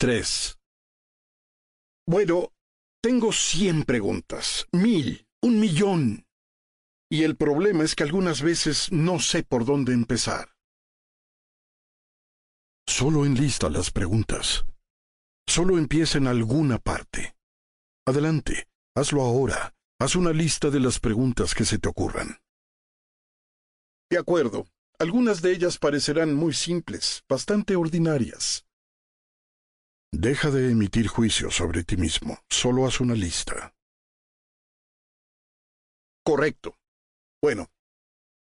3. Bueno, tengo cien preguntas, mil, un millón. Y el problema es que algunas veces no sé por dónde empezar. Solo enlista las preguntas. Solo empieza en alguna parte. Adelante, hazlo ahora. Haz una lista de las preguntas que se te ocurran. De acuerdo. Algunas de ellas parecerán muy simples, bastante ordinarias. Deja de emitir juicios sobre ti mismo. Solo haz una lista. Correcto. Bueno,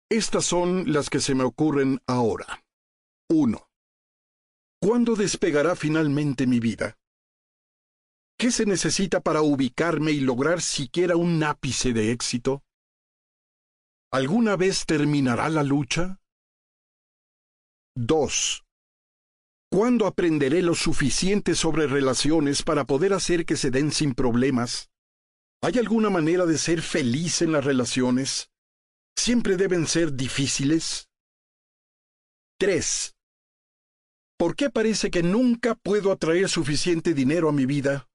estas son las que se me ocurren ahora. 1. ¿Cuándo despegará finalmente mi vida? ¿Qué se necesita para ubicarme y lograr siquiera un ápice de éxito? ¿Alguna vez terminará la lucha? 2. ¿Cuándo aprenderé lo suficiente sobre relaciones para poder hacer que se den sin problemas? ¿Hay alguna manera de ser feliz en las relaciones? ¿Siempre deben ser difíciles? 3. ¿Por qué parece que nunca puedo atraer suficiente dinero a mi vida?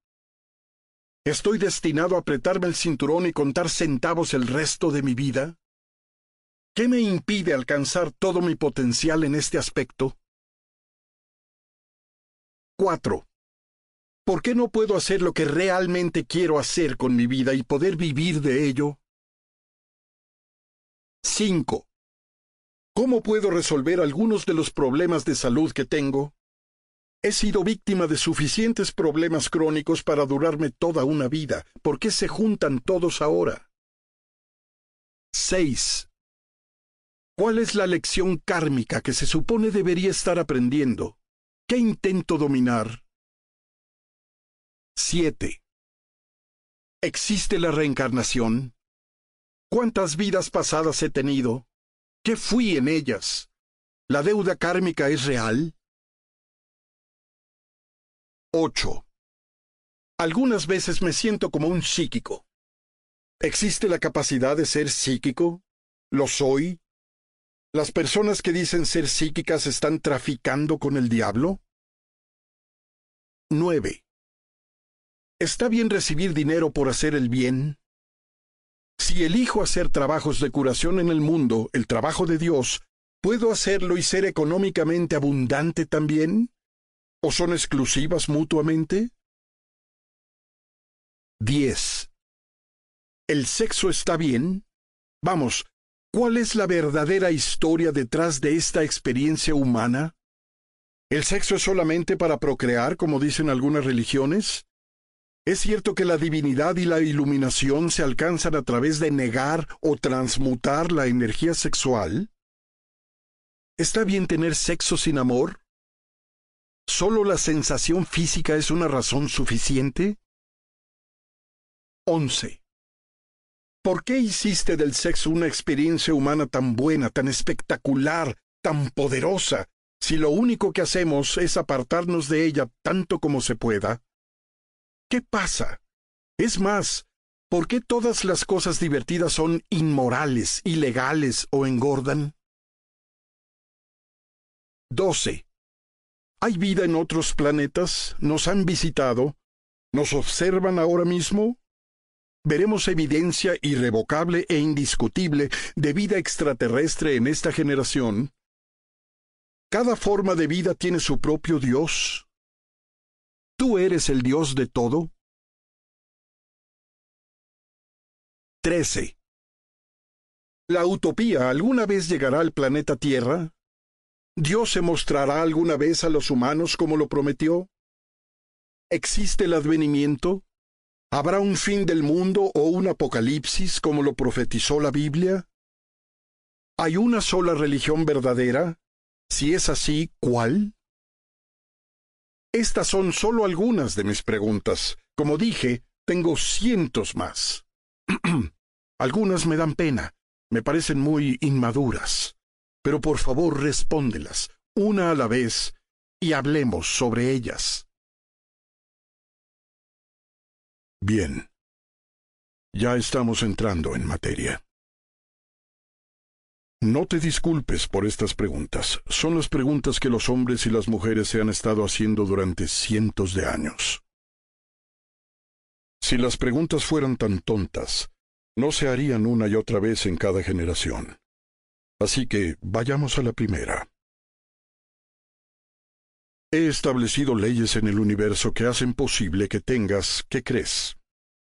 ¿Estoy destinado a apretarme el cinturón y contar centavos el resto de mi vida? ¿Qué me impide alcanzar todo mi potencial en este aspecto? 4. ¿Por qué no puedo hacer lo que realmente quiero hacer con mi vida y poder vivir de ello? 5. ¿Cómo puedo resolver algunos de los problemas de salud que tengo? He sido víctima de suficientes problemas crónicos para durarme toda una vida. ¿Por qué se juntan todos ahora? 6. ¿Cuál es la lección kármica que se supone debería estar aprendiendo? ¿Qué intento dominar? 7. ¿Existe la reencarnación? ¿Cuántas vidas pasadas he tenido? ¿Qué fui en ellas? ¿La deuda kármica es real? 8. Algunas veces me siento como un psíquico. ¿Existe la capacidad de ser psíquico? ¿Lo soy? ¿Las personas que dicen ser psíquicas están traficando con el diablo? 9. ¿Está bien recibir dinero por hacer el bien? Si elijo hacer trabajos de curación en el mundo, el trabajo de Dios, ¿puedo hacerlo y ser económicamente abundante también? ¿O son exclusivas mutuamente? 10. ¿El sexo está bien? Vamos, ¿Cuál es la verdadera historia detrás de esta experiencia humana? ¿El sexo es solamente para procrear, como dicen algunas religiones? ¿Es cierto que la divinidad y la iluminación se alcanzan a través de negar o transmutar la energía sexual? ¿Está bien tener sexo sin amor? ¿Solo la sensación física es una razón suficiente? 11. ¿Por qué hiciste del sexo una experiencia humana tan buena, tan espectacular, tan poderosa, si lo único que hacemos es apartarnos de ella tanto como se pueda? ¿Qué pasa? Es más, ¿por qué todas las cosas divertidas son inmorales, ilegales o engordan? 12. ¿Hay vida en otros planetas? ¿Nos han visitado? ¿Nos observan ahora mismo? Veremos evidencia irrevocable e indiscutible de vida extraterrestre en esta generación. Cada forma de vida tiene su propio Dios. ¿Tú eres el Dios de todo? 13. ¿La utopía alguna vez llegará al planeta Tierra? ¿Dios se mostrará alguna vez a los humanos como lo prometió? ¿Existe el advenimiento? ¿Habrá un fin del mundo o un apocalipsis como lo profetizó la Biblia? ¿Hay una sola religión verdadera? Si es así, ¿cuál? Estas son solo algunas de mis preguntas. Como dije, tengo cientos más. algunas me dan pena, me parecen muy inmaduras. Pero por favor respóndelas, una a la vez, y hablemos sobre ellas. Bien. Ya estamos entrando en materia. No te disculpes por estas preguntas. Son las preguntas que los hombres y las mujeres se han estado haciendo durante cientos de años. Si las preguntas fueran tan tontas, no se harían una y otra vez en cada generación. Así que vayamos a la primera. He establecido leyes en el universo que hacen posible que tengas, ¿qué crees?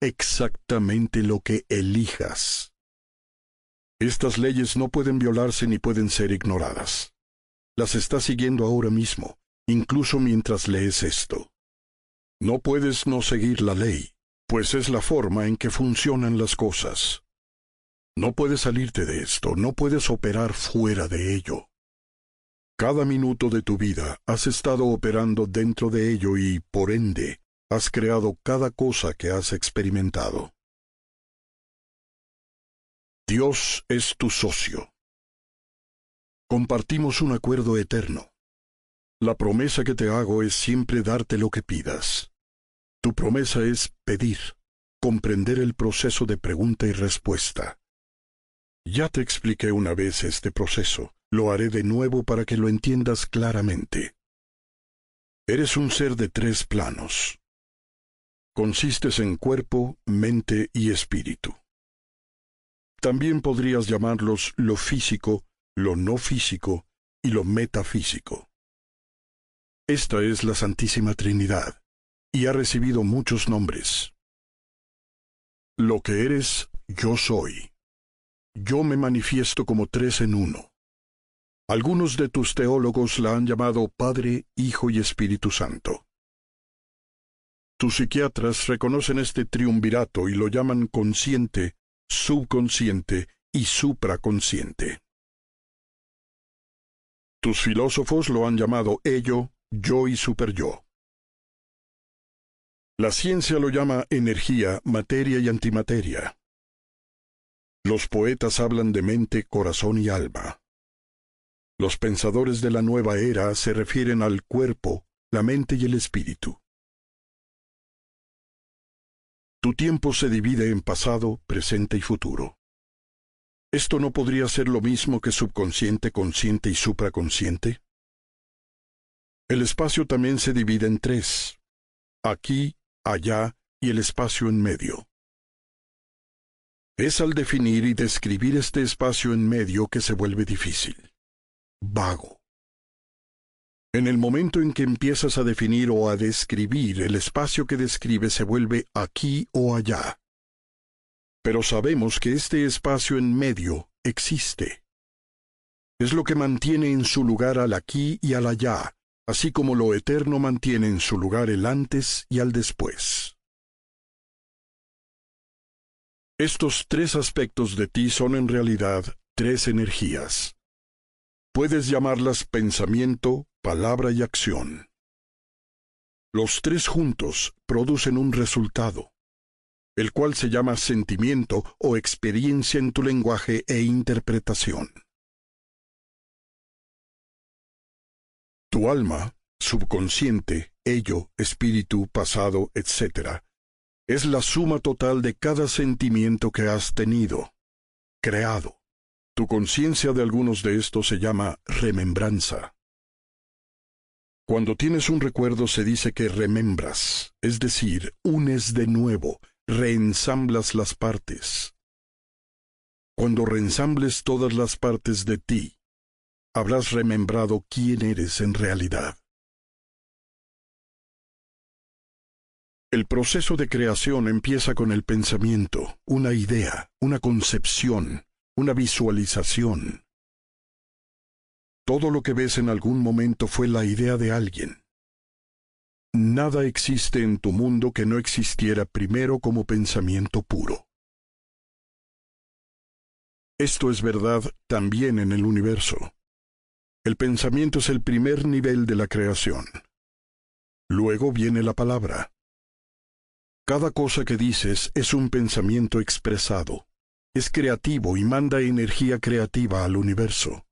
Exactamente lo que elijas. Estas leyes no pueden violarse ni pueden ser ignoradas. Las estás siguiendo ahora mismo, incluso mientras lees esto. No puedes no seguir la ley, pues es la forma en que funcionan las cosas. No puedes salirte de esto, no puedes operar fuera de ello. Cada minuto de tu vida has estado operando dentro de ello y, por ende, has creado cada cosa que has experimentado. Dios es tu socio. Compartimos un acuerdo eterno. La promesa que te hago es siempre darte lo que pidas. Tu promesa es pedir, comprender el proceso de pregunta y respuesta. Ya te expliqué una vez este proceso, lo haré de nuevo para que lo entiendas claramente. Eres un ser de tres planos. Consistes en cuerpo, mente y espíritu. También podrías llamarlos lo físico, lo no físico y lo metafísico. Esta es la Santísima Trinidad, y ha recibido muchos nombres. Lo que eres, yo soy. Yo me manifiesto como tres en uno. Algunos de tus teólogos la han llamado Padre, Hijo y Espíritu Santo. Tus psiquiatras reconocen este triunvirato y lo llaman consciente, subconsciente y supraconsciente. Tus filósofos lo han llamado ello, yo y superyo. La ciencia lo llama energía, materia y antimateria. Los poetas hablan de mente, corazón y alma. Los pensadores de la nueva era se refieren al cuerpo, la mente y el espíritu. Tu tiempo se divide en pasado, presente y futuro. ¿Esto no podría ser lo mismo que subconsciente, consciente y supraconsciente? El espacio también se divide en tres, aquí, allá y el espacio en medio. Es al definir y describir este espacio en medio que se vuelve difícil, vago. En el momento en que empiezas a definir o a describir, el espacio que describe se vuelve aquí o allá. Pero sabemos que este espacio en medio existe. Es lo que mantiene en su lugar al aquí y al allá, así como lo eterno mantiene en su lugar el antes y al después. Estos tres aspectos de ti son en realidad tres energías. Puedes llamarlas pensamiento, palabra y acción. Los tres juntos producen un resultado, el cual se llama sentimiento o experiencia en tu lenguaje e interpretación. Tu alma, subconsciente, ello, espíritu, pasado, etc., es la suma total de cada sentimiento que has tenido, creado. Tu conciencia de algunos de estos se llama remembranza. Cuando tienes un recuerdo se dice que remembras, es decir, unes de nuevo, reensamblas las partes. Cuando reensambles todas las partes de ti, habrás remembrado quién eres en realidad. El proceso de creación empieza con el pensamiento, una idea, una concepción, una visualización. Todo lo que ves en algún momento fue la idea de alguien. Nada existe en tu mundo que no existiera primero como pensamiento puro. Esto es verdad también en el universo. El pensamiento es el primer nivel de la creación. Luego viene la palabra. Cada cosa que dices es un pensamiento expresado es creativo y manda energía creativa al universo.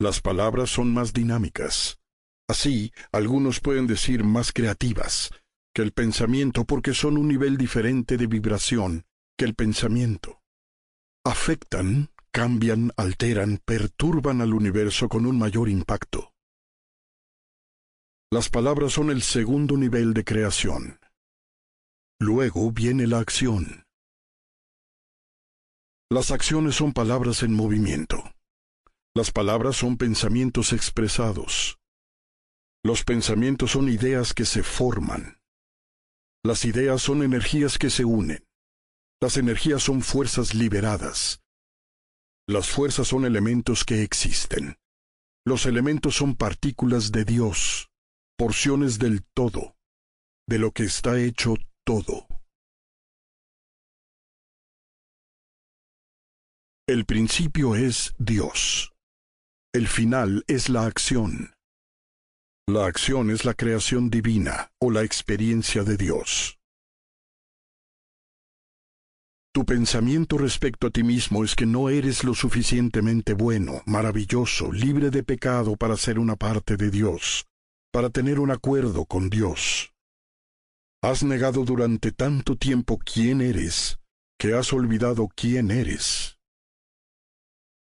Las palabras son más dinámicas. Así, algunos pueden decir más creativas que el pensamiento porque son un nivel diferente de vibración que el pensamiento. Afectan, cambian, alteran, perturban al universo con un mayor impacto. Las palabras son el segundo nivel de creación. Luego viene la acción. Las acciones son palabras en movimiento. Las palabras son pensamientos expresados. Los pensamientos son ideas que se forman. Las ideas son energías que se unen. Las energías son fuerzas liberadas. Las fuerzas son elementos que existen. Los elementos son partículas de Dios, porciones del todo, de lo que está hecho todo. El principio es Dios. El final es la acción. La acción es la creación divina o la experiencia de Dios. Tu pensamiento respecto a ti mismo es que no eres lo suficientemente bueno, maravilloso, libre de pecado para ser una parte de Dios, para tener un acuerdo con Dios. Has negado durante tanto tiempo quién eres, que has olvidado quién eres.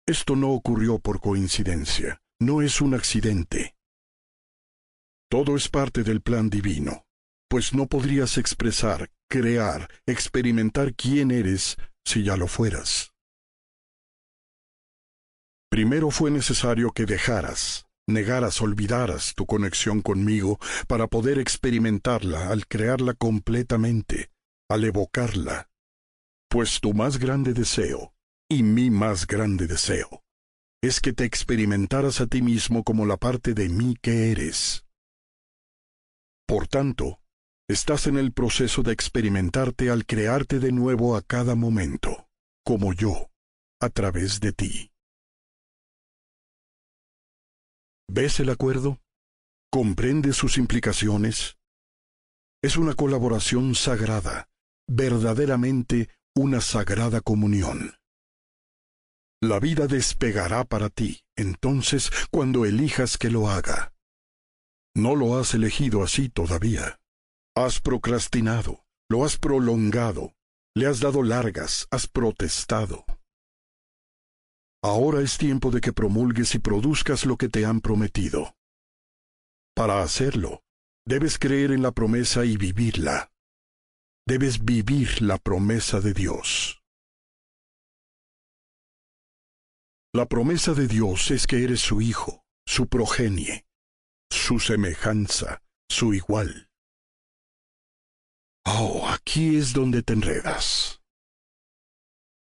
Esto no ocurrió por coincidencia, no es un accidente. Todo es parte del plan divino, pues no podrías expresar, crear, experimentar quién eres si ya lo fueras. Primero fue necesario que dejaras, negaras, olvidaras tu conexión conmigo para poder experimentarla al crearla completamente, al evocarla. Pues tu más grande deseo y mi más grande deseo es que te experimentaras a ti mismo como la parte de mí que eres. Por tanto, estás en el proceso de experimentarte al crearte de nuevo a cada momento, como yo, a través de ti. ¿Ves el acuerdo? ¿Comprendes sus implicaciones? Es una colaboración sagrada, verdaderamente una sagrada comunión. La vida despegará para ti, entonces, cuando elijas que lo haga. No lo has elegido así todavía. Has procrastinado, lo has prolongado, le has dado largas, has protestado. Ahora es tiempo de que promulgues y produzcas lo que te han prometido. Para hacerlo, debes creer en la promesa y vivirla. Debes vivir la promesa de Dios. La promesa de Dios es que eres su hijo, su progenie, su semejanza, su igual. Oh, aquí es donde te enredas.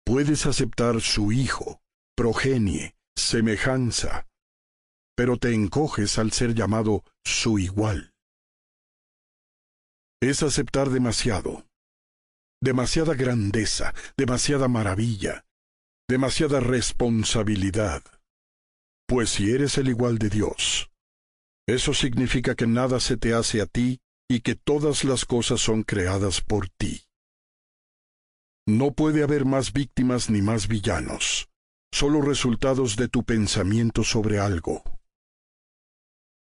Puedes aceptar su hijo, progenie, semejanza, pero te encoges al ser llamado su igual. Es aceptar demasiado, demasiada grandeza, demasiada maravilla, demasiada responsabilidad. Pues si eres el igual de Dios, eso significa que nada se te hace a ti y que todas las cosas son creadas por ti. No puede haber más víctimas ni más villanos, solo resultados de tu pensamiento sobre algo.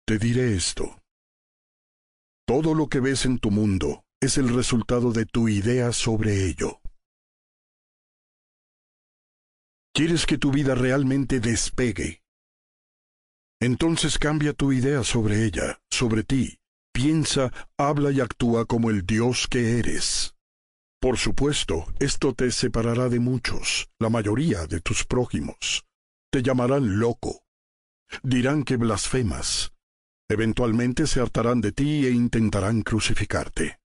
Te diré esto. Todo lo que ves en tu mundo es el resultado de tu idea sobre ello. ¿Quieres que tu vida realmente despegue? Entonces cambia tu idea sobre ella, sobre ti. Piensa, habla y actúa como el Dios que eres. Por supuesto, esto te separará de muchos, la mayoría de tus prójimos. Te llamarán loco. Dirán que blasfemas. Eventualmente se hartarán de ti e intentarán crucificarte.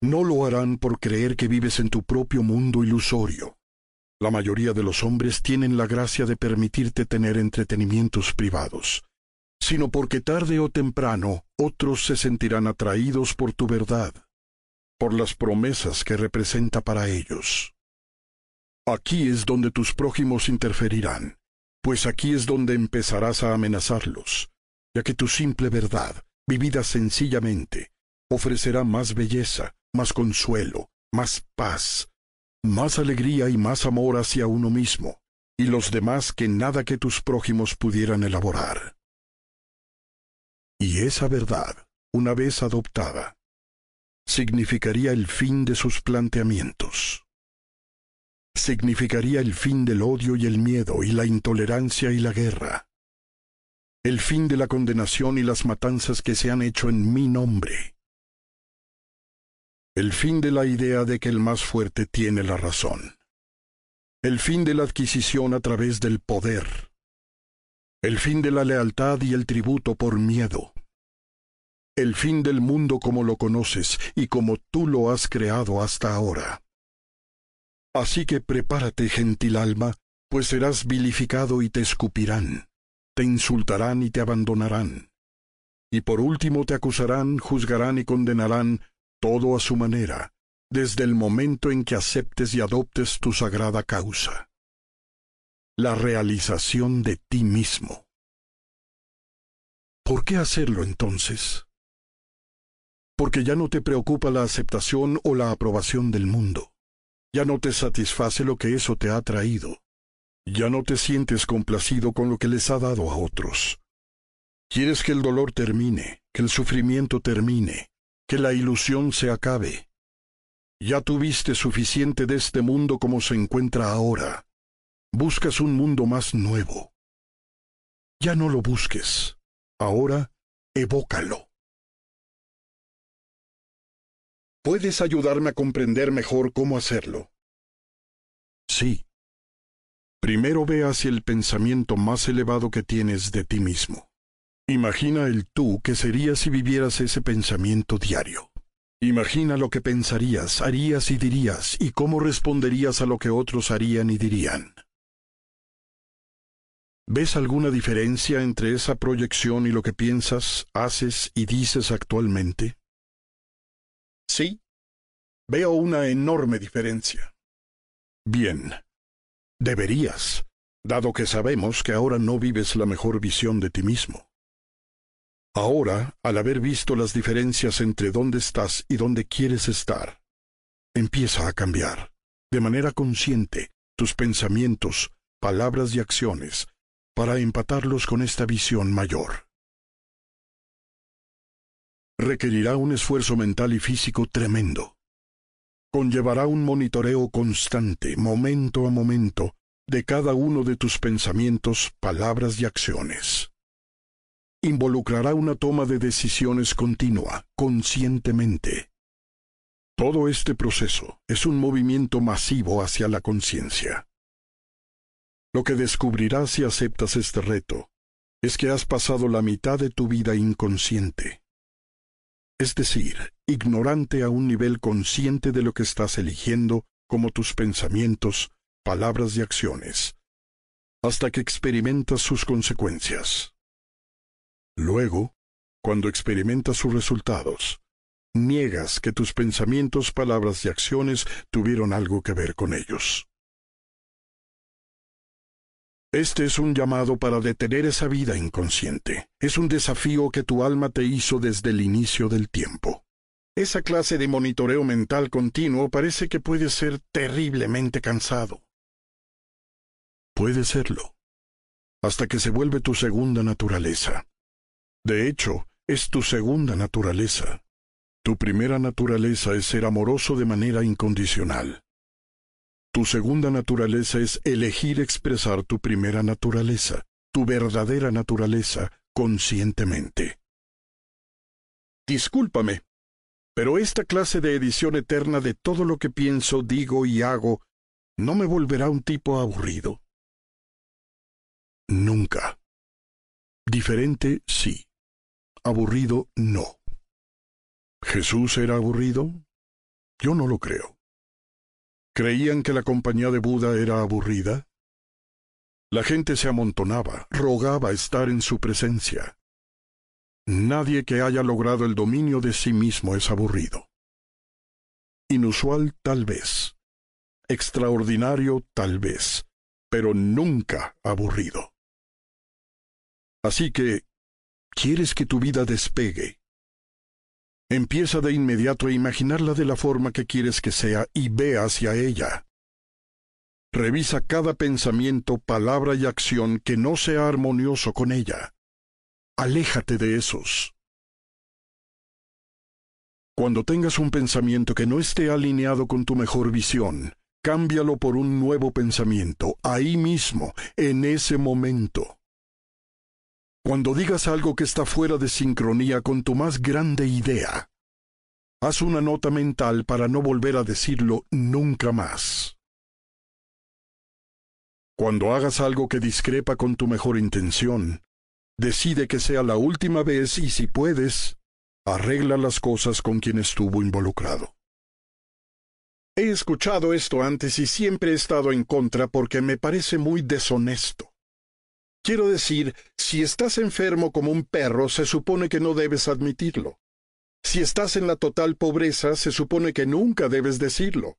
No lo harán por creer que vives en tu propio mundo ilusorio. La mayoría de los hombres tienen la gracia de permitirte tener entretenimientos privados, sino porque tarde o temprano otros se sentirán atraídos por tu verdad, por las promesas que representa para ellos. Aquí es donde tus prójimos interferirán, pues aquí es donde empezarás a amenazarlos, ya que tu simple verdad, vivida sencillamente, ofrecerá más belleza, más consuelo, más paz, más alegría y más amor hacia uno mismo y los demás que nada que tus prójimos pudieran elaborar. Y esa verdad, una vez adoptada, significaría el fin de sus planteamientos. significaría el fin del odio y el miedo y la intolerancia y la guerra. El fin de la condenación y las matanzas que se han hecho en mi nombre. El fin de la idea de que el más fuerte tiene la razón. El fin de la adquisición a través del poder. El fin de la lealtad y el tributo por miedo. El fin del mundo como lo conoces y como tú lo has creado hasta ahora. Así que prepárate, gentil alma, pues serás vilificado y te escupirán, te insultarán y te abandonarán. Y por último te acusarán, juzgarán y condenarán, todo a su manera, desde el momento en que aceptes y adoptes tu sagrada causa. La realización de ti mismo. ¿Por qué hacerlo entonces? Porque ya no te preocupa la aceptación o la aprobación del mundo ya no te satisface lo que eso te ha traído. Ya no te sientes complacido con lo que les ha dado a otros. Quieres que el dolor termine, que el sufrimiento termine, que la ilusión se acabe. Ya tuviste suficiente de este mundo como se encuentra ahora. Buscas un mundo más nuevo. Ya no lo busques. Ahora, evócalo. ¿Puedes ayudarme a comprender mejor cómo hacerlo? Sí. Primero ve hacia el pensamiento más elevado que tienes de ti mismo. Imagina el tú que serías si vivieras ese pensamiento diario. Imagina lo que pensarías, harías y dirías, y cómo responderías a lo que otros harían y dirían. ¿Ves alguna diferencia entre esa proyección y lo que piensas, haces y dices actualmente? Sí, veo una enorme diferencia. Bien, deberías, dado que sabemos que ahora no vives la mejor visión de ti mismo. Ahora, al haber visto las diferencias entre dónde estás y dónde quieres estar, empieza a cambiar, de manera consciente, tus pensamientos, palabras y acciones, para empatarlos con esta visión mayor requerirá un esfuerzo mental y físico tremendo. Conllevará un monitoreo constante, momento a momento, de cada uno de tus pensamientos, palabras y acciones. Involucrará una toma de decisiones continua, conscientemente. Todo este proceso es un movimiento masivo hacia la conciencia. Lo que descubrirás si aceptas este reto es que has pasado la mitad de tu vida inconsciente es decir, ignorante a un nivel consciente de lo que estás eligiendo como tus pensamientos, palabras y acciones, hasta que experimentas sus consecuencias. Luego, cuando experimentas sus resultados, niegas que tus pensamientos, palabras y acciones tuvieron algo que ver con ellos. Este es un llamado para detener esa vida inconsciente. Es un desafío que tu alma te hizo desde el inicio del tiempo. Esa clase de monitoreo mental continuo parece que puede ser terriblemente cansado. Puede serlo, hasta que se vuelve tu segunda naturaleza. De hecho, es tu segunda naturaleza. Tu primera naturaleza es ser amoroso de manera incondicional. Tu segunda naturaleza es elegir expresar tu primera naturaleza, tu verdadera naturaleza, conscientemente. Discúlpame, pero esta clase de edición eterna de todo lo que pienso, digo y hago no me volverá un tipo aburrido. Nunca. Diferente, sí. Aburrido, no. ¿Jesús era aburrido? Yo no lo creo. ¿Creían que la compañía de Buda era aburrida? La gente se amontonaba, rogaba estar en su presencia. Nadie que haya logrado el dominio de sí mismo es aburrido. Inusual tal vez. Extraordinario tal vez, pero nunca aburrido. Así que, ¿quieres que tu vida despegue? Empieza de inmediato a imaginarla de la forma que quieres que sea y ve hacia ella. Revisa cada pensamiento, palabra y acción que no sea armonioso con ella. Aléjate de esos. Cuando tengas un pensamiento que no esté alineado con tu mejor visión, cámbialo por un nuevo pensamiento, ahí mismo, en ese momento. Cuando digas algo que está fuera de sincronía con tu más grande idea, haz una nota mental para no volver a decirlo nunca más. Cuando hagas algo que discrepa con tu mejor intención, decide que sea la última vez y si puedes, arregla las cosas con quien estuvo involucrado. He escuchado esto antes y siempre he estado en contra porque me parece muy deshonesto. Quiero decir, si estás enfermo como un perro, se supone que no debes admitirlo. Si estás en la total pobreza, se supone que nunca debes decirlo.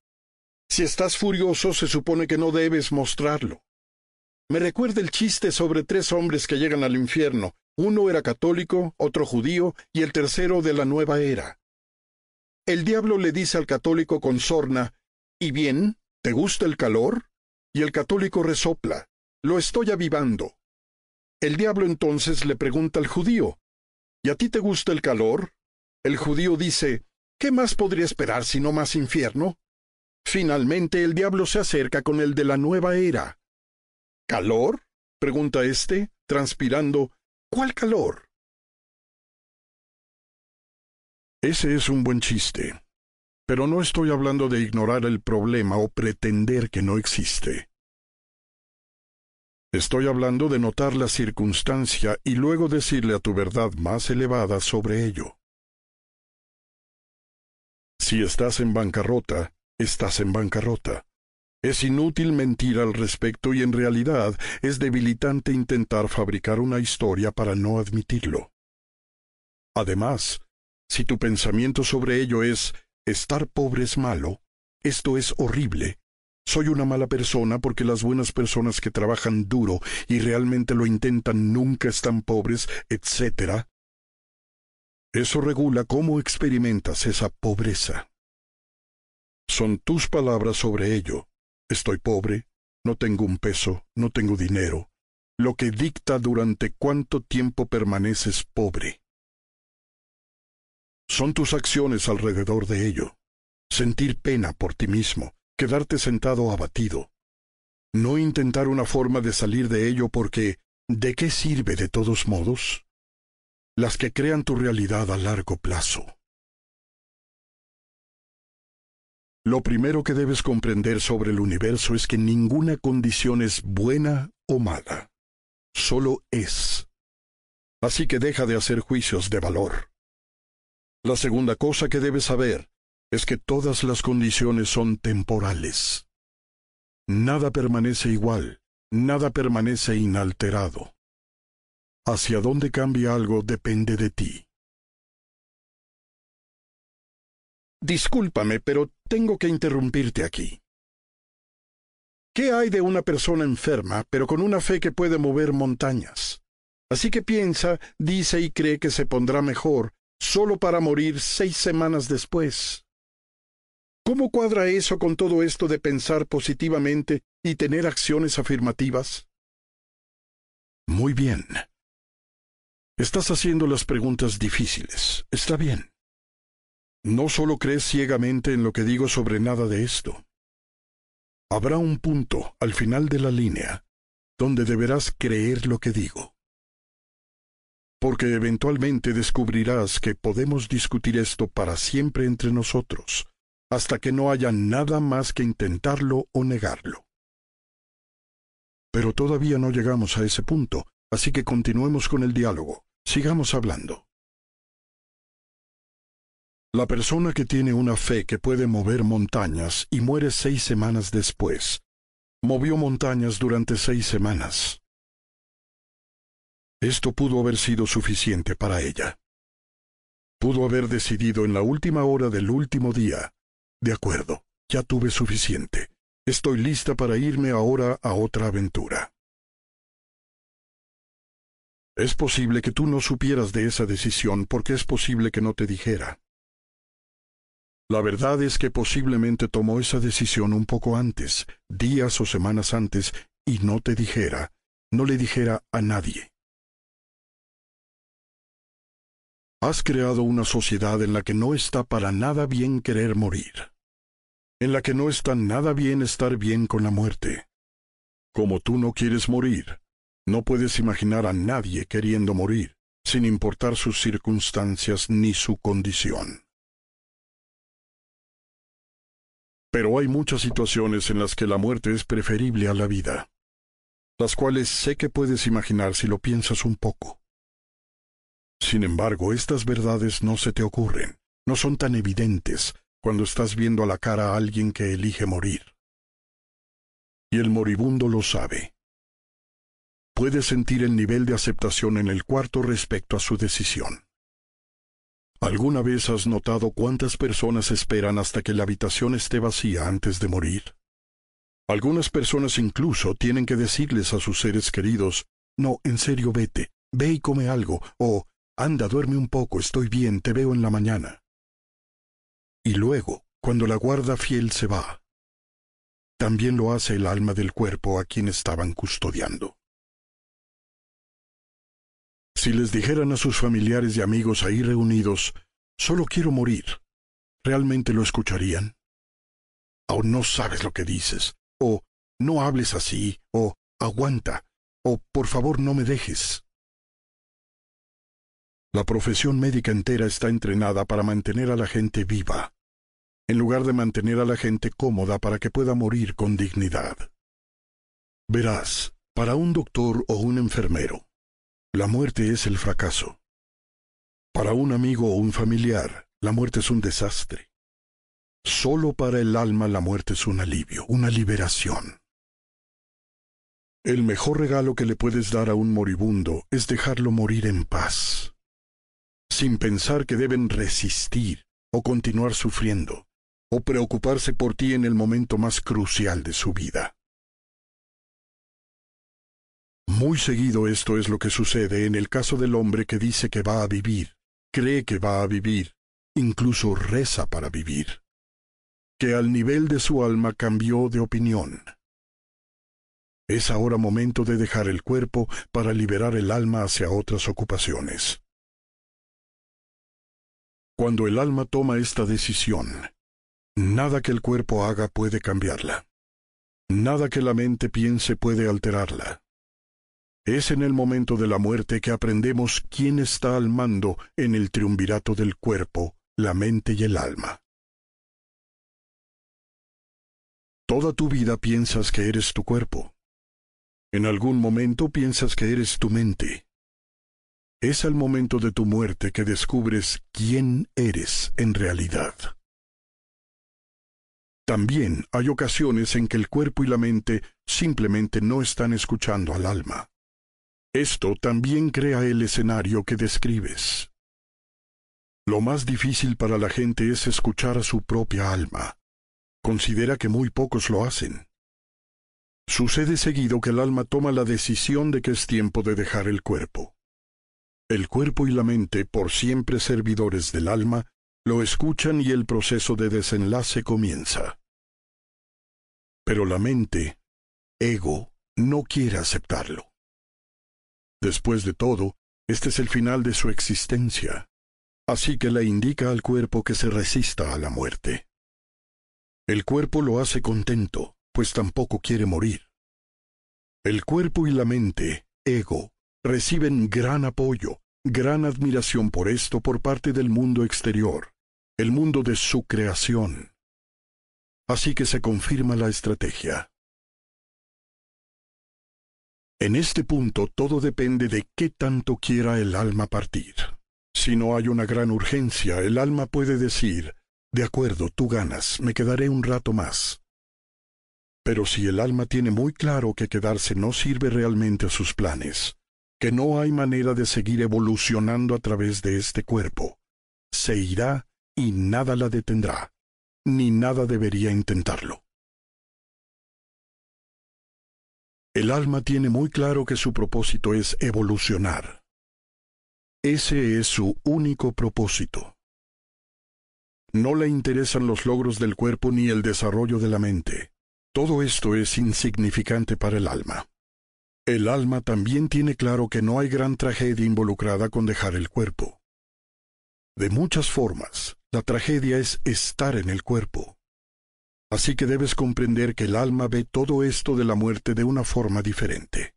Si estás furioso, se supone que no debes mostrarlo. Me recuerda el chiste sobre tres hombres que llegan al infierno. Uno era católico, otro judío y el tercero de la nueva era. El diablo le dice al católico con sorna, ¿Y bien? ¿Te gusta el calor? Y el católico resopla, Lo estoy avivando. El diablo entonces le pregunta al judío, ¿Y a ti te gusta el calor? El judío dice, ¿qué más podría esperar si no más infierno? Finalmente el diablo se acerca con el de la nueva era. ¿Calor? pregunta éste, transpirando. ¿Cuál calor? Ese es un buen chiste. Pero no estoy hablando de ignorar el problema o pretender que no existe. Estoy hablando de notar la circunstancia y luego decirle a tu verdad más elevada sobre ello. Si estás en bancarrota, estás en bancarrota. Es inútil mentir al respecto y en realidad es debilitante intentar fabricar una historia para no admitirlo. Además, si tu pensamiento sobre ello es estar pobre es malo, esto es horrible, soy una mala persona porque las buenas personas que trabajan duro y realmente lo intentan nunca están pobres, etc. Eso regula cómo experimentas esa pobreza. Son tus palabras sobre ello. Estoy pobre, no tengo un peso, no tengo dinero, lo que dicta durante cuánto tiempo permaneces pobre. Son tus acciones alrededor de ello. Sentir pena por ti mismo, quedarte sentado abatido. No intentar una forma de salir de ello porque ¿de qué sirve de todos modos? Las que crean tu realidad a largo plazo. Lo primero que debes comprender sobre el universo es que ninguna condición es buena o mala. Solo es. Así que deja de hacer juicios de valor. La segunda cosa que debes saber es que todas las condiciones son temporales. Nada permanece igual, nada permanece inalterado. Hacia dónde cambia algo depende de ti. Discúlpame, pero tengo que interrumpirte aquí. ¿Qué hay de una persona enferma, pero con una fe que puede mover montañas? Así que piensa, dice y cree que se pondrá mejor, solo para morir seis semanas después. ¿Cómo cuadra eso con todo esto de pensar positivamente y tener acciones afirmativas? Muy bien. Estás haciendo las preguntas difíciles. Está bien. No solo crees ciegamente en lo que digo sobre nada de esto. Habrá un punto al final de la línea donde deberás creer lo que digo. Porque eventualmente descubrirás que podemos discutir esto para siempre entre nosotros, hasta que no haya nada más que intentarlo o negarlo. Pero todavía no llegamos a ese punto, así que continuemos con el diálogo, sigamos hablando. La persona que tiene una fe que puede mover montañas y muere seis semanas después, movió montañas durante seis semanas. Esto pudo haber sido suficiente para ella. Pudo haber decidido en la última hora del último día de acuerdo, ya tuve suficiente. Estoy lista para irme ahora a otra aventura. Es posible que tú no supieras de esa decisión porque es posible que no te dijera. La verdad es que posiblemente tomó esa decisión un poco antes, días o semanas antes, y no te dijera, no le dijera a nadie. Has creado una sociedad en la que no está para nada bien querer morir. en la que no está nada bien estar bien con la muerte. Como tú no quieres morir, no puedes imaginar a nadie queriendo morir, sin importar sus circunstancias ni su condición. Pero hay muchas situaciones en las que la muerte es preferible a la vida, las cuales sé que puedes imaginar si lo piensas un poco. Sin embargo, estas verdades no se te ocurren, no son tan evidentes cuando estás viendo a la cara a alguien que elige morir. Y el moribundo lo sabe. Puedes sentir el nivel de aceptación en el cuarto respecto a su decisión. ¿Alguna vez has notado cuántas personas esperan hasta que la habitación esté vacía antes de morir? Algunas personas incluso tienen que decirles a sus seres queridos, no, en serio vete, ve y come algo, o anda, duerme un poco, estoy bien, te veo en la mañana. Y luego, cuando la guarda fiel se va, también lo hace el alma del cuerpo a quien estaban custodiando. Si les dijeran a sus familiares y amigos ahí reunidos, solo quiero morir, ¿realmente lo escucharían? O no sabes lo que dices, o no hables así, o aguanta, o por favor no me dejes. La profesión médica entera está entrenada para mantener a la gente viva, en lugar de mantener a la gente cómoda para que pueda morir con dignidad. Verás, para un doctor o un enfermero, la muerte es el fracaso. Para un amigo o un familiar, la muerte es un desastre. Solo para el alma la muerte es un alivio, una liberación. El mejor regalo que le puedes dar a un moribundo es dejarlo morir en paz sin pensar que deben resistir o continuar sufriendo, o preocuparse por ti en el momento más crucial de su vida. Muy seguido esto es lo que sucede en el caso del hombre que dice que va a vivir, cree que va a vivir, incluso reza para vivir, que al nivel de su alma cambió de opinión. Es ahora momento de dejar el cuerpo para liberar el alma hacia otras ocupaciones. Cuando el alma toma esta decisión, nada que el cuerpo haga puede cambiarla. Nada que la mente piense puede alterarla. Es en el momento de la muerte que aprendemos quién está al mando en el triunvirato del cuerpo, la mente y el alma. Toda tu vida piensas que eres tu cuerpo. En algún momento piensas que eres tu mente. Es al momento de tu muerte que descubres quién eres en realidad. También hay ocasiones en que el cuerpo y la mente simplemente no están escuchando al alma. Esto también crea el escenario que describes. Lo más difícil para la gente es escuchar a su propia alma. Considera que muy pocos lo hacen. Sucede seguido que el alma toma la decisión de que es tiempo de dejar el cuerpo. El cuerpo y la mente, por siempre servidores del alma, lo escuchan y el proceso de desenlace comienza. Pero la mente, ego, no quiere aceptarlo. Después de todo, este es el final de su existencia, así que le indica al cuerpo que se resista a la muerte. El cuerpo lo hace contento, pues tampoco quiere morir. El cuerpo y la mente, ego, reciben gran apoyo, gran admiración por esto por parte del mundo exterior, el mundo de su creación. Así que se confirma la estrategia. En este punto todo depende de qué tanto quiera el alma partir. Si no hay una gran urgencia, el alma puede decir, de acuerdo, tú ganas, me quedaré un rato más. Pero si el alma tiene muy claro que quedarse no sirve realmente a sus planes, que no hay manera de seguir evolucionando a través de este cuerpo. Se irá y nada la detendrá, ni nada debería intentarlo. El alma tiene muy claro que su propósito es evolucionar. Ese es su único propósito. No le interesan los logros del cuerpo ni el desarrollo de la mente. Todo esto es insignificante para el alma. El alma también tiene claro que no hay gran tragedia involucrada con dejar el cuerpo. De muchas formas, la tragedia es estar en el cuerpo. Así que debes comprender que el alma ve todo esto de la muerte de una forma diferente.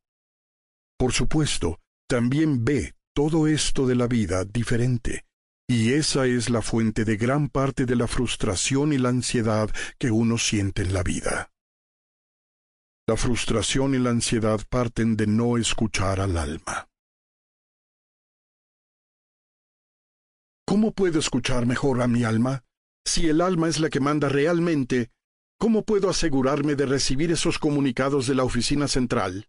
Por supuesto, también ve todo esto de la vida diferente, y esa es la fuente de gran parte de la frustración y la ansiedad que uno siente en la vida. La frustración y la ansiedad parten de no escuchar al alma. ¿Cómo puedo escuchar mejor a mi alma? Si el alma es la que manda realmente, ¿Cómo puedo asegurarme de recibir esos comunicados de la oficina central?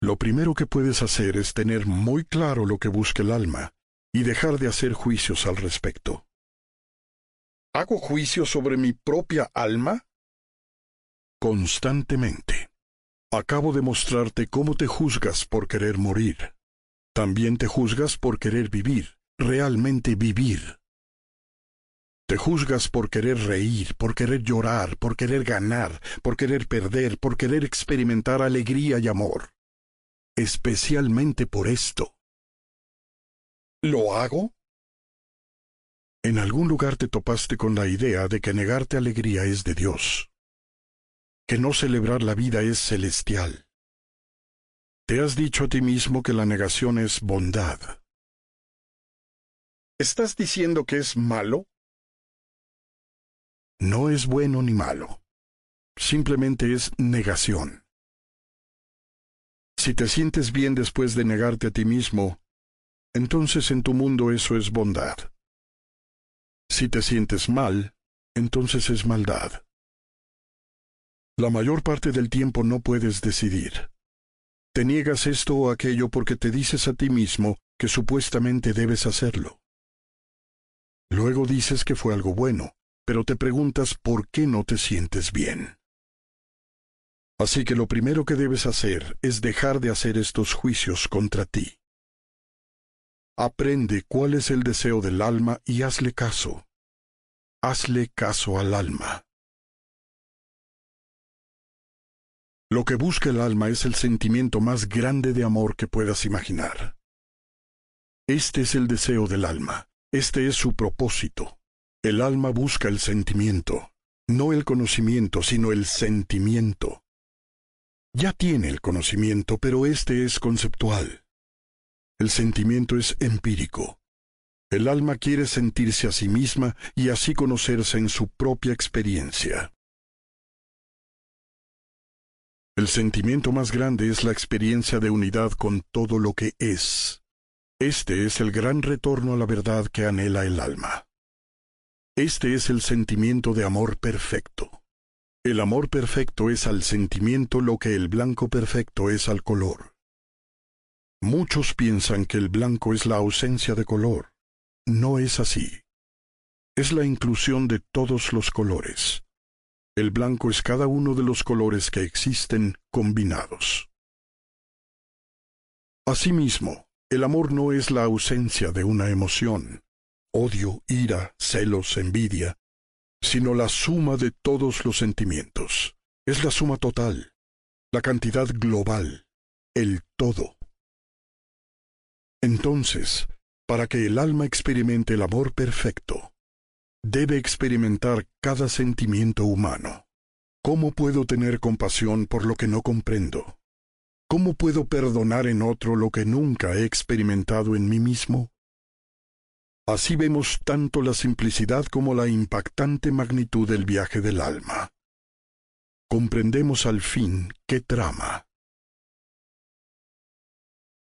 Lo primero que puedes hacer es tener muy claro lo que busca el alma y dejar de hacer juicios al respecto. ¿Hago juicios sobre mi propia alma? Constantemente. Acabo de mostrarte cómo te juzgas por querer morir. También te juzgas por querer vivir, realmente vivir. Te juzgas por querer reír, por querer llorar, por querer ganar, por querer perder, por querer experimentar alegría y amor. Especialmente por esto. ¿Lo hago? En algún lugar te topaste con la idea de que negarte alegría es de Dios, que no celebrar la vida es celestial. Te has dicho a ti mismo que la negación es bondad. ¿Estás diciendo que es malo? no es bueno ni malo. Simplemente es negación. Si te sientes bien después de negarte a ti mismo, entonces en tu mundo eso es bondad. Si te sientes mal, entonces es maldad. La mayor parte del tiempo no puedes decidir. Te niegas esto o aquello porque te dices a ti mismo que supuestamente debes hacerlo. Luego dices que fue algo bueno, pero te preguntas por qué no te sientes bien. Así que lo primero que debes hacer es dejar de hacer estos juicios contra ti. Aprende cuál es el deseo del alma y hazle caso. Hazle caso al alma. Lo que busca el alma es el sentimiento más grande de amor que puedas imaginar. Este es el deseo del alma, este es su propósito. El alma busca el sentimiento, no el conocimiento, sino el sentimiento. Ya tiene el conocimiento, pero este es conceptual. El sentimiento es empírico. El alma quiere sentirse a sí misma y así conocerse en su propia experiencia. El sentimiento más grande es la experiencia de unidad con todo lo que es. Este es el gran retorno a la verdad que anhela el alma. Este es el sentimiento de amor perfecto. El amor perfecto es al sentimiento lo que el blanco perfecto es al color. Muchos piensan que el blanco es la ausencia de color. No es así. Es la inclusión de todos los colores. El blanco es cada uno de los colores que existen combinados. Asimismo, el amor no es la ausencia de una emoción odio, ira, celos, envidia, sino la suma de todos los sentimientos. Es la suma total, la cantidad global, el todo. Entonces, para que el alma experimente el amor perfecto, debe experimentar cada sentimiento humano. ¿Cómo puedo tener compasión por lo que no comprendo? ¿Cómo puedo perdonar en otro lo que nunca he experimentado en mí mismo? Así vemos tanto la simplicidad como la impactante magnitud del viaje del alma. Comprendemos al fin qué trama.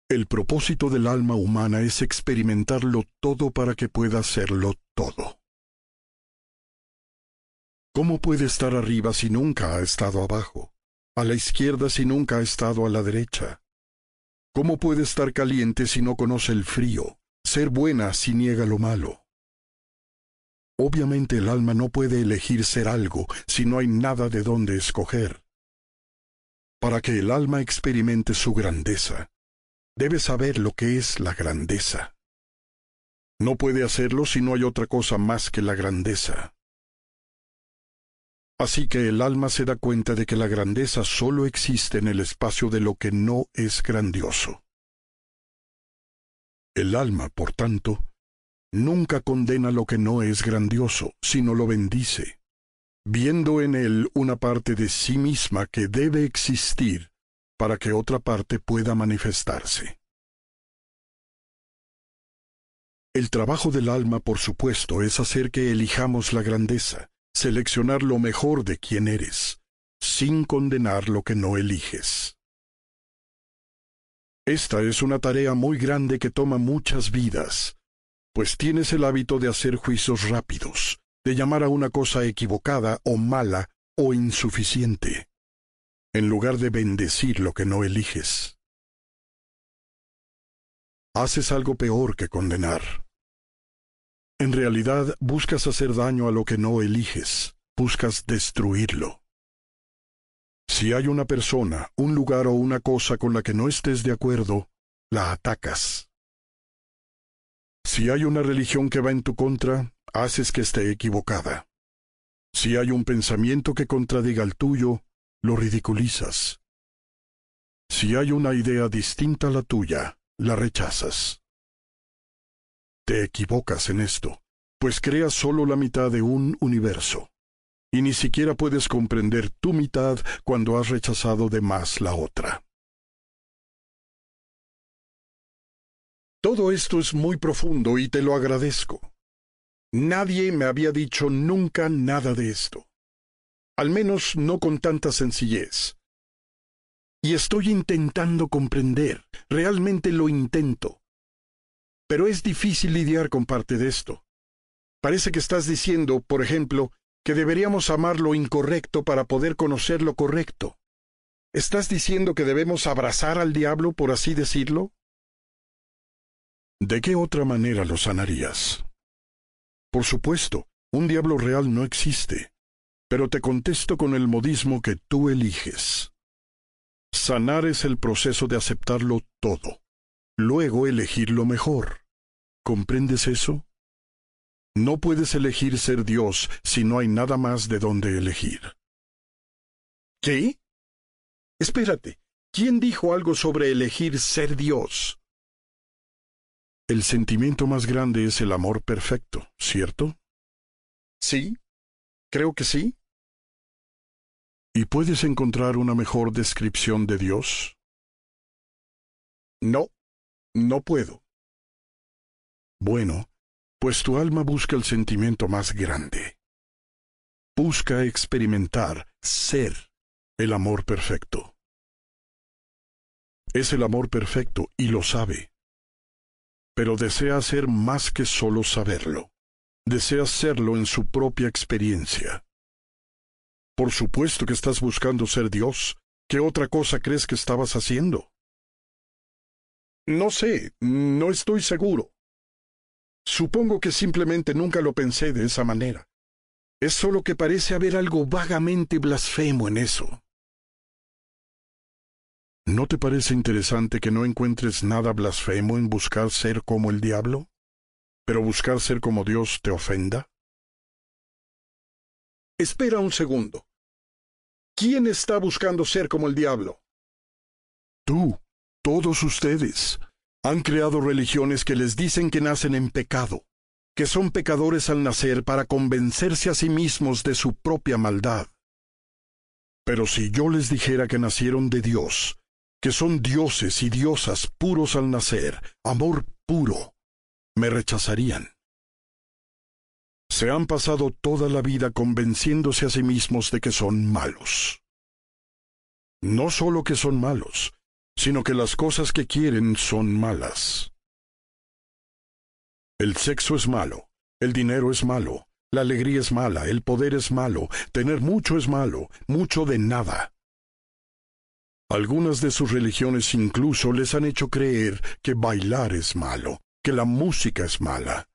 El propósito del alma humana es experimentarlo todo para que pueda hacerlo todo. ¿Cómo puede estar arriba si nunca ha estado abajo? A la izquierda si nunca ha estado a la derecha. ¿Cómo puede estar caliente si no conoce el frío? ser buena si niega lo malo. Obviamente el alma no puede elegir ser algo si no hay nada de dónde escoger. Para que el alma experimente su grandeza, debe saber lo que es la grandeza. No puede hacerlo si no hay otra cosa más que la grandeza. Así que el alma se da cuenta de que la grandeza solo existe en el espacio de lo que no es grandioso. El alma, por tanto, nunca condena lo que no es grandioso, sino lo bendice. viendo en él una parte de sí misma que debe existir para que otra parte pueda manifestarse. El trabajo del alma, por supuesto, es hacer que elijamos la grandeza, seleccionar lo mejor de quien eres, sin condenar lo que no eliges. Esta es una tarea muy grande que toma muchas vidas, pues tienes el hábito de hacer juicios rápidos, de llamar a una cosa equivocada o mala o insuficiente, en lugar de bendecir lo que no eliges. Haces algo peor que condenar. En realidad buscas hacer daño a lo que no eliges, buscas destruirlo. Si hay una persona, un lugar o una cosa con la que no estés de acuerdo, la atacas. Si hay una religión que va en tu contra, haces que esté equivocada. Si hay un pensamiento que contradiga el tuyo, lo ridiculizas. Si hay una idea distinta a la tuya, la rechazas. Te equivocas en esto, pues creas solo la mitad de un universo, y ni siquiera puedes comprender tu mitad cuando has rechazado de más la otra. Todo esto es muy profundo y te lo agradezco. Nadie me había dicho nunca nada de esto. Al menos no con tanta sencillez. Y estoy intentando comprender, realmente lo intento. Pero es difícil lidiar con parte de esto. Parece que estás diciendo, por ejemplo, que deberíamos amar lo incorrecto para poder conocer lo correcto. ¿Estás diciendo que debemos abrazar al diablo, por así decirlo? ¿De qué otra manera lo sanarías? Por supuesto, un diablo real no existe, pero te contesto con el modismo que tú eliges. Sanar es el proceso de aceptarlo todo luego elegir lo mejor. ¿Comprendes eso? No puedes elegir ser Dios si no hay nada más de donde elegir. ¿Qué? Espérate, ¿quién dijo algo sobre elegir ser Dios? El sentimiento más grande es el amor perfecto, ¿cierto? Sí, creo que sí. ¿Y puedes encontrar una mejor descripción de Dios? No. No puedo. Bueno, pues tu alma busca el sentimiento más grande. Busca experimentar, ser el amor perfecto. Es el amor perfecto y lo sabe. Pero desea ser más que solo saberlo. Desea serlo en su propia experiencia. Por supuesto que estás buscando ser Dios. ¿Qué otra cosa crees que estabas haciendo? No sé, no estoy seguro. Supongo que simplemente nunca lo pensé de esa manera. Es solo que parece haber algo vagamente blasfemo en eso. ¿No te parece interesante que no encuentres nada blasfemo en buscar ser como el diablo? ¿Pero buscar ser como Dios te ofenda? Espera un segundo. ¿Quién está buscando ser como el diablo? Tú. Todos ustedes han creado religiones que les dicen que nacen en pecado, que son pecadores al nacer para convencerse a sí mismos de su propia maldad. Pero si yo les dijera que nacieron de Dios, que son dioses y diosas puros al nacer, amor puro, me rechazarían. Se han pasado toda la vida convenciéndose a sí mismos de que son malos. No solo que son malos, sino que las cosas que quieren son malas. El sexo es malo, el dinero es malo, la alegría es mala, el poder es malo, tener mucho es malo, mucho de nada. Algunas de sus religiones incluso les han hecho creer que bailar es malo, que la música es mala,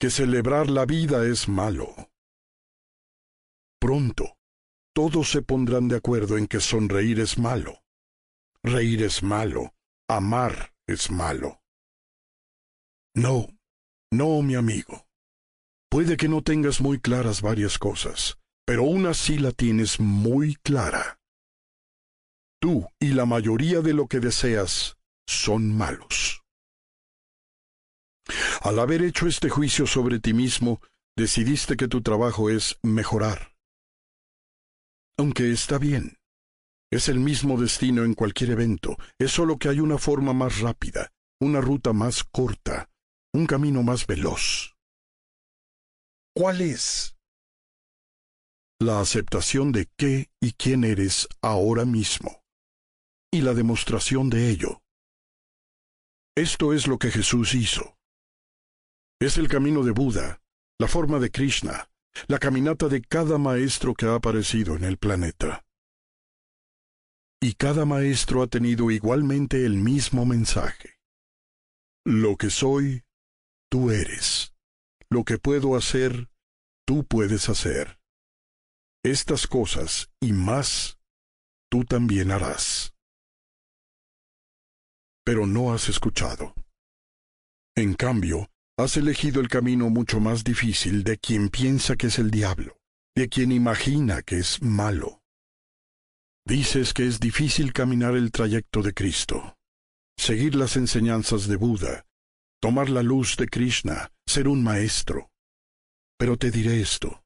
que celebrar la vida es malo. Pronto, todos se pondrán de acuerdo en que sonreír es malo, Reír es malo, amar es malo. No, no, mi amigo. Puede que no tengas muy claras varias cosas, pero una sí la tienes muy clara. Tú y la mayoría de lo que deseas son malos. Al haber hecho este juicio sobre ti mismo, decidiste que tu trabajo es mejorar, Aunque está bien. Es el mismo destino en cualquier evento, es solo que hay una forma más rápida, una ruta más corta, un camino más veloz. ¿Cuál es? La aceptación de qué y quién eres ahora mismo, y la demostración de ello. Esto es lo que Jesús hizo. Es el camino de Buda, la forma de Krishna, la caminata de cada maestro que ha aparecido en el planeta. Y cada maestro ha tenido igualmente el mismo mensaje. Lo que soy, tú eres. Lo que puedo hacer, tú puedes hacer. Estas cosas y más, tú también harás. Pero no has escuchado. En cambio, Has elegido el camino mucho más difícil de quien piensa que es el diablo, de quien imagina que es malo. Dices que es difícil caminar el trayecto de Cristo, seguir las enseñanzas de Buda, tomar la luz de Krishna, ser un maestro. Pero te diré esto,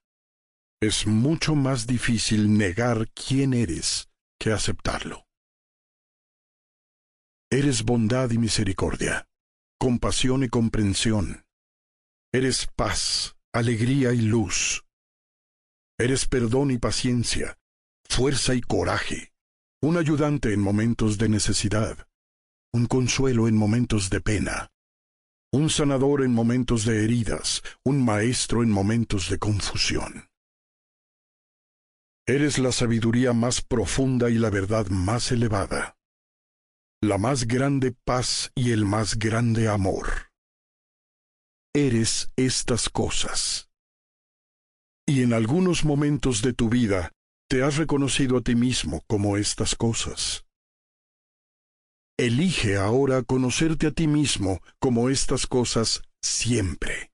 es mucho más difícil negar quién eres que aceptarlo. Eres bondad y misericordia compasión y comprensión. Eres paz, alegría y luz. Eres perdón y paciencia, fuerza y coraje, un ayudante en momentos de necesidad, un consuelo en momentos de pena, un sanador en momentos de heridas, un maestro en momentos de confusión. Eres la sabiduría más profunda y la verdad más elevada la más grande paz y el más grande amor. Eres estas cosas. Y en algunos momentos de tu vida te has reconocido a ti mismo como estas cosas. Elige ahora conocerte a ti mismo como estas cosas siempre.